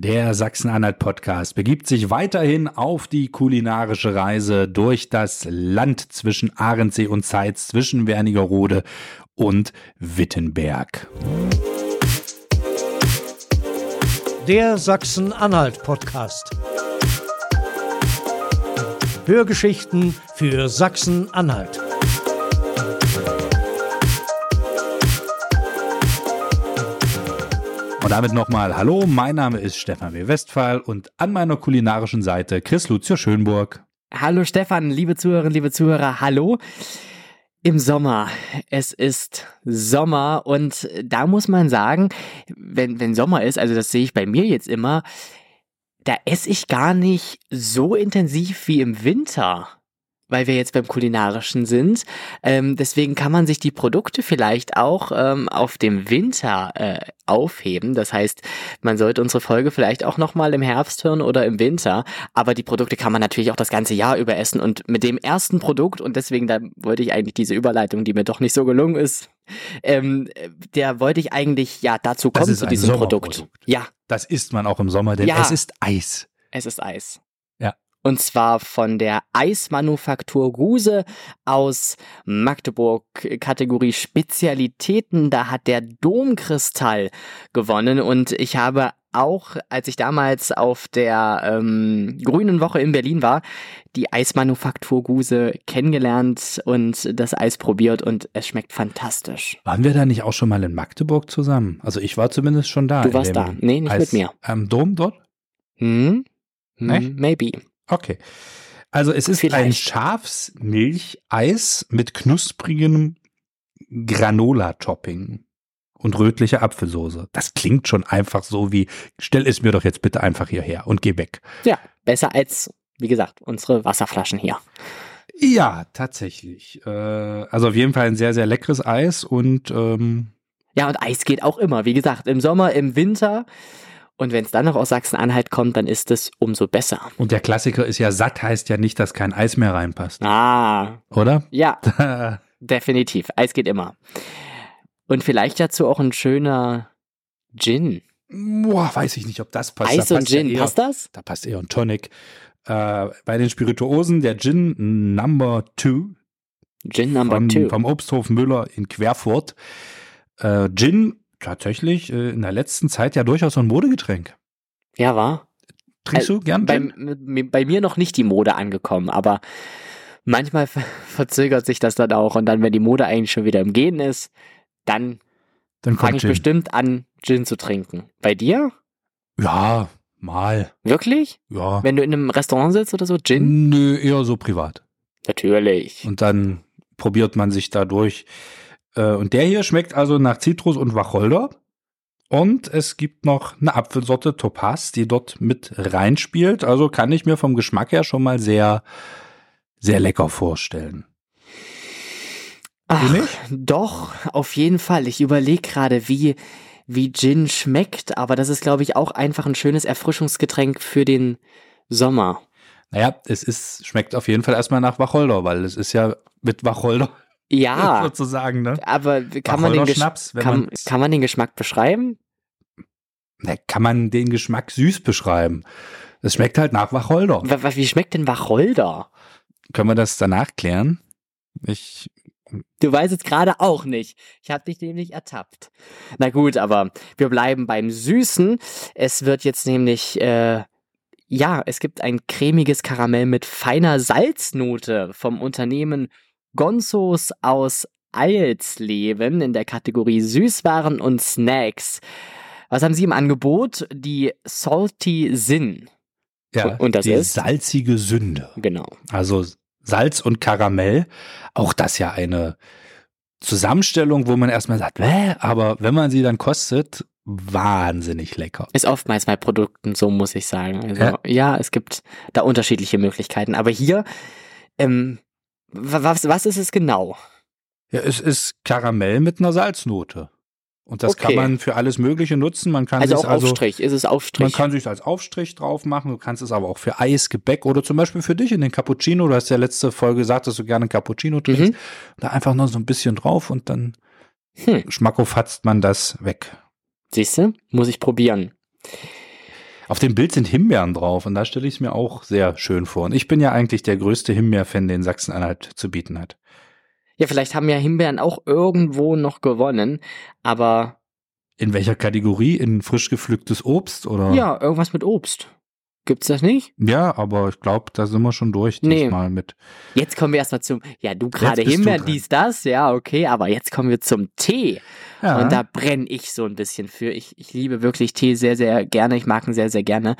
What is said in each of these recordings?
Der Sachsen-Anhalt-Podcast begibt sich weiterhin auf die kulinarische Reise durch das Land zwischen Ahrensee und Zeitz, zwischen Wernigerode und Wittenberg. Der Sachsen-Anhalt-Podcast. Hörgeschichten für Sachsen-Anhalt. Und damit nochmal Hallo, mein Name ist Stefan W. Westphal und an meiner kulinarischen Seite Chris Lucio Schönburg. Hallo Stefan, liebe Zuhörerinnen, liebe Zuhörer, hallo. Im Sommer. Es ist Sommer und da muss man sagen, wenn, wenn Sommer ist, also das sehe ich bei mir jetzt immer, da esse ich gar nicht so intensiv wie im Winter weil wir jetzt beim kulinarischen sind. Ähm, deswegen kann man sich die Produkte vielleicht auch ähm, auf dem Winter äh, aufheben. Das heißt, man sollte unsere Folge vielleicht auch nochmal im Herbst hören oder im Winter. Aber die Produkte kann man natürlich auch das ganze Jahr über essen. Und mit dem ersten Produkt, und deswegen da wollte ich eigentlich diese Überleitung, die mir doch nicht so gelungen ist, ähm, der wollte ich eigentlich ja dazu kommen zu diesem Produkt. Ja. Das isst man auch im Sommer, denn ja. es ist Eis. Es ist Eis. Und zwar von der Eismanufaktur Guse aus Magdeburg, Kategorie Spezialitäten. Da hat der Domkristall gewonnen. Und ich habe auch, als ich damals auf der ähm, Grünen Woche in Berlin war, die Eismanufaktur Guse kennengelernt und das Eis probiert und es schmeckt fantastisch. Waren wir da nicht auch schon mal in Magdeburg zusammen? Also ich war zumindest schon da. Du warst da? Nee, nicht Eis, mit mir. Am Dom dort? Hm? hm maybe. Okay. Also es ist Vielleicht. ein Schafsmilcheis mit knusprigem Granola-Topping und rötlicher Apfelsoße. Das klingt schon einfach so wie, stell es mir doch jetzt bitte einfach hierher und geh weg. Ja, besser als, wie gesagt, unsere Wasserflaschen hier. Ja, tatsächlich. Äh, also auf jeden Fall ein sehr, sehr leckeres Eis und ähm ja, und Eis geht auch immer. Wie gesagt, im Sommer, im Winter. Und wenn es dann noch aus Sachsen-Anhalt kommt, dann ist es umso besser. Und der Klassiker ist ja, satt heißt ja nicht, dass kein Eis mehr reinpasst. Ah. Oder? Ja. definitiv. Eis geht immer. Und vielleicht dazu auch ein schöner Gin. Boah, weiß ich nicht, ob das passt. Eis da und Gin, ja eher, passt das? Da passt eher ein Tonic. Äh, bei den Spirituosen der Gin Number Two. Gin Number Two. Vom Obsthof Müller in Querfurt. Äh, Gin tatsächlich äh, in der letzten Zeit ja durchaus so ein Modegetränk. Ja, war. Trinkst du gern? Bei, bei, mir noch nicht die Mode angekommen, aber manchmal verzögert sich das dann auch und dann, wenn die Mode eigentlich schon wieder im Gehen ist, dann, dann fange ich Gin. bestimmt an, Gin zu trinken. Bei dir? Ja, mal. Wirklich? Ja. Wenn du in einem Restaurant sitzt oder so, Gin? Nö, eher so privat. Natürlich. Und dann probiert man sich dadurch. Äh, und der hier schmeckt also nach Zitrus und Wacholder. Und es gibt noch eine Apfelsorte Topaz, die dort mit reinspielt. Also kann ich mir vom Geschmack her schon mal sehr, sehr lecker vorstellen. Ach, doch, auf jeden Fall. Ich überlege gerade, wie, wie Gin schmeckt, aber das ist, glaube ich, auch einfach ein schönes Erfrischungsgetränk für den Sommer. Naja, es ist, schmeckt auf jeden Fall erstmal nach Wacholder, weil es ist ja mit Wacholder ja. sozusagen, ne? Aber kann man, den Schnaps, kann, kann man den Geschmack beschreiben? Na, kann man den Geschmack süß beschreiben? Es schmeckt halt nach Wacholder. Wie, wie schmeckt denn Wacholder? Können wir das danach klären? Ich. Du weißt es gerade auch nicht. Ich habe dich nämlich ertappt. Na gut, aber wir bleiben beim Süßen. Es wird jetzt nämlich, äh, ja, es gibt ein cremiges Karamell mit feiner Salznote vom Unternehmen Gonzos aus Eilsleben in der Kategorie Süßwaren und Snacks. Was haben Sie im Angebot? Die Salty Sin. Ja, und das die ist salzige Sünde. Genau. Also Salz und Karamell. Auch das ja eine Zusammenstellung, wo man erstmal sagt, Wäh? aber wenn man sie dann kostet, wahnsinnig lecker. Ist oftmals bei Produkten so, muss ich sagen. Also, ja. ja, es gibt da unterschiedliche Möglichkeiten. Aber hier ähm, was, was ist es genau? Ja, es ist Karamell mit einer Salznote. Und das okay. kann man für alles Mögliche nutzen. Man kann also auch also, Aufstrich, ist es Aufstrich? Man kann sich als Aufstrich drauf machen. Du kannst es aber auch für Eis, Gebäck oder zum Beispiel für dich in den Cappuccino. Du hast ja letzte Folge gesagt, dass du gerne Cappuccino trinkst. Mhm. Da einfach nur so ein bisschen drauf und dann hm. schmackofatzt man das weg. Siehst du? Muss ich probieren. Auf dem Bild sind Himbeeren drauf und da stelle ich es mir auch sehr schön vor. Und ich bin ja eigentlich der größte Himbeer-Fan, den Sachsen-Anhalt zu bieten hat. Ja, vielleicht haben ja Himbeeren auch irgendwo noch gewonnen, aber In welcher Kategorie? In frisch gepflücktes Obst oder? ja, irgendwas mit Obst. Gibt's das nicht? Ja, aber ich glaube, da sind wir schon durch Nee. diesmal mit. Jetzt kommen wir erstmal zum, ja, du gerade Himbeeren, dies, das, ja, okay, aber jetzt kommen wir zum Tee. Ja, Und da brenne ich so ein bisschen für. Ich, ich liebe wirklich Tee sehr, sehr gerne. Ich mag ihn sehr, sehr gerne.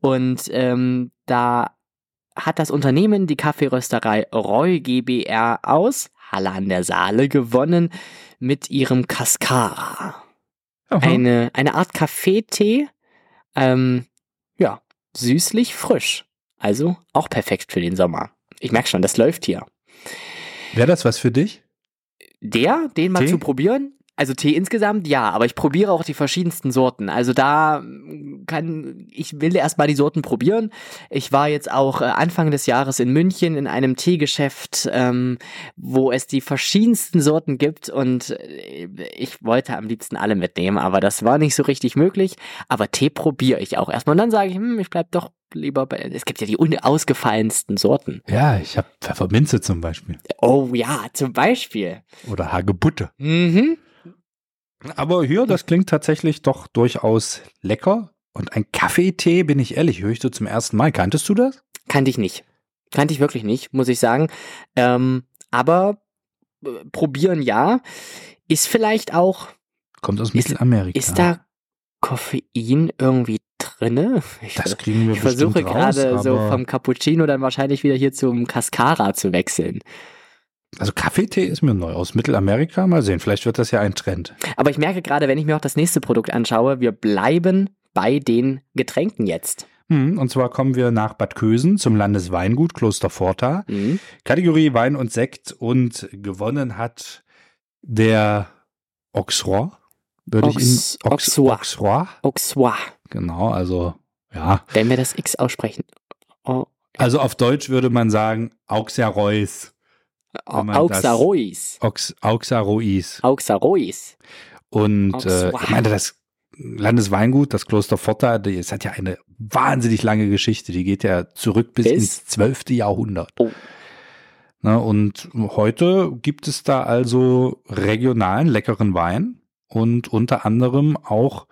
Und ähm, da hat das Unternehmen, die Kaffeerösterei Roy GBR aus Halle an der Saale gewonnen mit ihrem Cascara. Aha. Eine, eine Art Kaffeetee. Ähm, ja, süßlich frisch. Also auch perfekt für den Sommer. Ich merke schon, das läuft hier. Wäre das was für dich? Der, den mal Tee? zu probieren? Also Tee insgesamt, ja, aber ich probiere auch die verschiedensten Sorten. Also da mm, kann, ich will erstmal die Sorten probieren. Ich war jetzt auch äh, Anfang des Jahres in München in einem Teegeschäft, ähm, wo es die verschiedensten Sorten gibt und äh, ich wollte am liebsten alle mitnehmen, aber das war nicht so richtig möglich. Aber Tee probiere ich auch erstmal und dann sage ich, hm, ich bleib doch lieber bei, es gibt ja die unausgefallensten Sorten. Ja, ich habe Pfefferminze zum Beispiel. Oh ja, zum Beispiel. Oder Hagebutte. Mhm. Aber hier, das klingt tatsächlich doch durchaus lecker. Und ein Kaffeetee, bin ich ehrlich, höre ich so zum ersten Mal. Kanntest du das? Kannte ich nicht. Kannte ich wirklich nicht, muss ich sagen. Ähm, aber äh, probieren ja. Ist vielleicht auch, Kommt aus Ist- Mittelamerika. ist da Koffein irgendwie drinne? Ich, das kriegen wir ich versuche gerade so vom Cappuccino dann wahrscheinlich wieder hier zum Cascara zu wechseln. Also Kaffeetee ist mir neu. Aus Mittelamerika, mal sehen. Vielleicht wird das ja ein Trend. Aber ich merke gerade, wenn ich mir auch das nächste Produkt anschaue, wir bleiben bei den Getränken jetzt. Hm, Und zwar kommen wir nach Bad Kösen zum Landesweingut Kloster Forta. Mhm. Kategorie Wein und Sekt und gewonnen hat der Auxerrois. Würde ich Aux- ihn Aux- Auxerrois. Auxerrois. Auxerrois, Genau, also ja. wenn wir das X aussprechen. Oh, Also auf Deutsch würde man sagen Auxerrois. Das- Auxerrois. Aux, Auxerrois. Auxerrois. Und äh, ich meine, das Landesweingut, das Kloster Forta, die- es hat ja eine wahnsinnig lange Geschichte. Die geht ja zurück bis Bis? ins 12. Jahrhundert. Oh. Na, und heute gibt es da also regionalen, leckeren Wein und unter anderem auch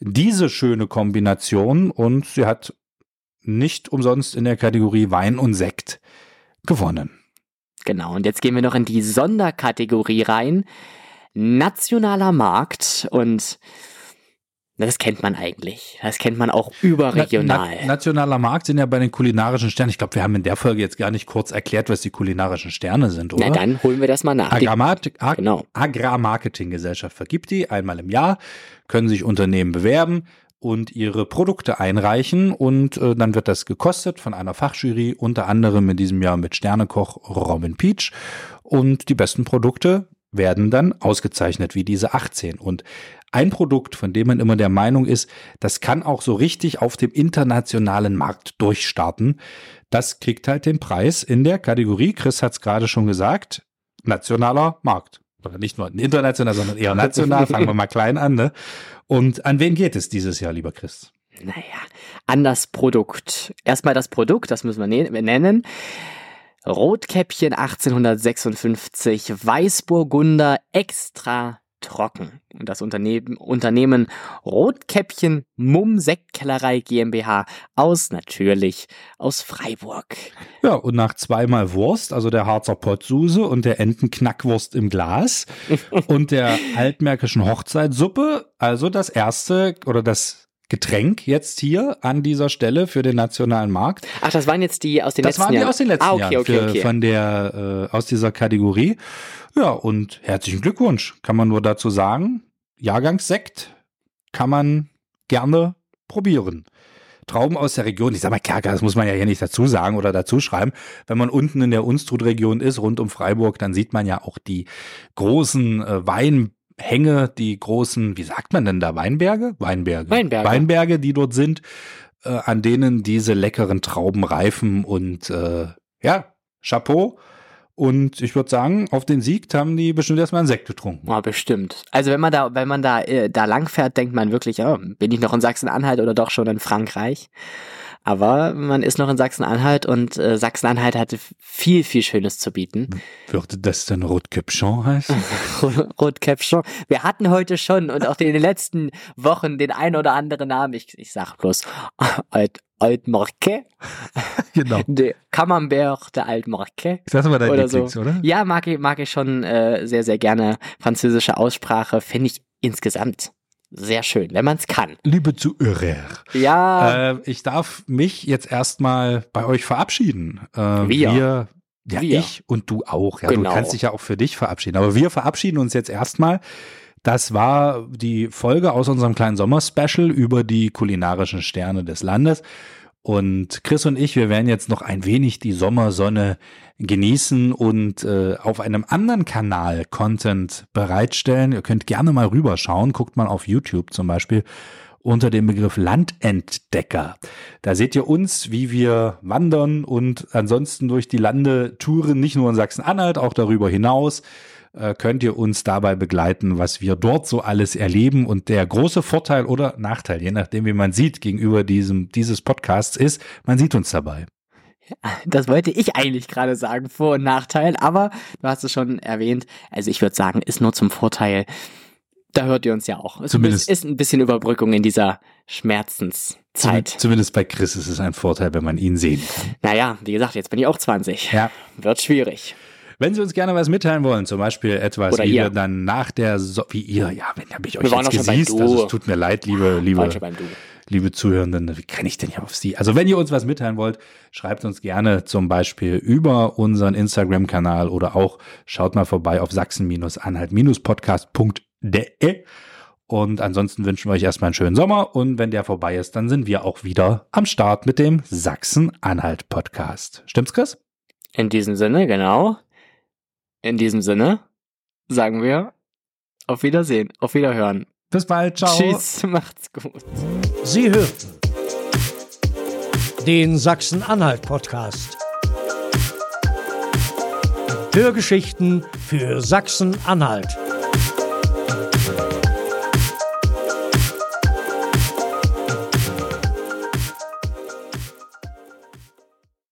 diese schöne Kombination und sie hat nicht umsonst in der Kategorie Wein und Sekt gewonnen. Genau, und jetzt gehen wir noch in die Sonderkategorie rein. Nationaler Markt und das kennt man eigentlich. Das kennt man auch überregional. Na, na, nationaler Markt sind ja bei den kulinarischen Sternen. Ich glaube, wir haben in der Folge jetzt gar nicht kurz erklärt, was die kulinarischen Sterne sind, oder? Na dann holen wir das mal nach. Die, Agramat Ag genau. Agrarmarketinggesellschaft vergibt die einmal im Jahr, können sich Unternehmen bewerben und ihre Produkte einreichen und äh, dann wird das gekostet von einer Fachjury, unter anderem in diesem Jahr mit Sternekoch Robin Peach. Und die besten Produkte werden dann ausgezeichnet wie diese 18 und ein Produkt, von dem man immer der Meinung ist, das kann auch so richtig auf dem internationalen Markt durchstarten, das kriegt halt den Preis in der Kategorie, Chris hat es gerade schon gesagt, nationaler Markt. Oder nicht nur international, sondern eher national. Fangen wir mal klein an. Ne? Und an wen geht es dieses Jahr, lieber Chris? Naja, an das Produkt. Erstmal das Produkt, das müssen wir ne- nennen. Rotkäppchen 1856, Weißburgunder extra trocken. Und das Unternehmen, Unternehmen Rotkäppchen Mumm Sektkellerei GmbH aus natürlich aus Freiburg. Ja, und nach zweimal Wurst, also der Harzer Pottsuse und der Entenknackwurst im Glas und der altmärkischen Hochzeitssuppe, also das erste oder das Getränk jetzt hier an dieser Stelle für den nationalen Markt. Ach, das waren jetzt die aus den Das letzten waren die Jahren. aus den letzten ah, okay, Jahren okay, okay. von der äh, aus dieser Kategorie. Ja, und herzlichen Glückwunsch, kann man nur dazu sagen. Jahrgangssekt kann man gerne probieren. Trauben aus der Region, ich sag mal, Kerker, das muss man ja hier nicht dazu sagen oder dazu schreiben. Wenn man unten in der Unstrut-Region ist, rund um Freiburg, dann sieht man ja auch die großen äh, Weinhänge, die großen, wie sagt man denn da, Weinberge? Weinberge. Weinberge. Weinberge, die dort sind, äh, an denen diese leckeren Trauben reifen und äh, ja, Chapeau. Und ich würde sagen, auf den Sieg haben die bestimmt erstmal einen Sekt getrunken. Ja, bestimmt. Also wenn man da, wenn man da, äh, da lang fährt, denkt man wirklich, oh, bin ich noch in Sachsen-Anhalt oder doch schon in Frankreich? Aber man ist noch in Sachsen-Anhalt und äh, Sachsen-Anhalt hatte viel, viel Schönes zu bieten. Würde das denn Rotkäppchen heißen? Rotkäppchen. Wir hatten heute schon und auch in den letzten Wochen den ein oder anderen Namen. Ich, ich sag bloß Alt, Altmarque. genau. Der Camembert der Altmarque. Das ist aber dein Oder Lieblings, so. oder? Ja, mag ich, mag ich schon äh, sehr, sehr gerne. Französische Aussprache finde ich insgesamt sehr schön, wenn man es kann. Liebe Zuhörer. Ja, Äh, ich darf mich jetzt erstmal bei euch verabschieden. Äh, Wir. wir ja, Wir. ich und du auch. Ja, Genau. Du kannst dich ja auch für dich verabschieden. Aber wir verabschieden uns jetzt erstmal. Das war die Folge aus unserem kleinen Sommerspecial über die kulinarischen Sterne des Landes. Und Chris und ich, wir werden jetzt noch ein wenig die Sommersonne genießen und äh, auf einem anderen Kanal Content bereitstellen. Ihr könnt gerne mal rüberschauen. Guckt mal auf YouTube zum Beispiel unter dem Begriff Landentdecker. Da seht ihr uns, wie wir wandern und ansonsten durch die Lande touren, nicht nur in Sachsen-Anhalt, auch darüber hinaus äh, könnt ihr uns dabei begleiten, was wir dort so alles erleben. Und der große Vorteil oder Nachteil, je nachdem, wie man sieht, gegenüber diesem, dieses Podcasts ist, man sieht uns dabei. das wollte ich eigentlich gerade sagen, Vor- und Nachteil, aber du hast es schon erwähnt. Also ich würde sagen, ist nur zum Vorteil. Da hört ihr uns ja auch. Es Zumindest- ist ein bisschen Überbrückung in dieser Schmerzenszeit. Zumindest bei Chris ist es ein Vorteil, wenn man ihn sehen kann. Naja, wie gesagt, jetzt bin ich auch 20. Ja. Wird schwierig. Wenn Sie uns gerne was mitteilen wollen, zum Beispiel etwas, Oder wie ihr. wir dann nach der, so wie ihr, ja, wenn habe ich euch jetzt du. also es tut mir leid, liebe, liebe, liebe Zuhörenden, wie kann ich denn hier auf Sie? Also wenn ihr uns was mitteilen wollt, schreibt uns gerne zum Beispiel über unseren Instagram-Kanal oder auch schaut mal vorbei auf sachsen-anhalt-podcast.de. Und ansonsten wünschen wir euch erstmal einen schönen Sommer und wenn der vorbei ist, dann sind wir auch wieder am Start mit dem Sachsen-Anhalt-Podcast. Stimmt's, Chris? In diesem Sinne, genau. In diesem Sinne sagen wir auf Wiedersehen, auf Wiederhören. Bis bald, ciao. Tschüss, macht's gut. Sie hörten den Sachsen-Anhalt-Podcast. Hörgeschichten für Sachsen-Anhalt.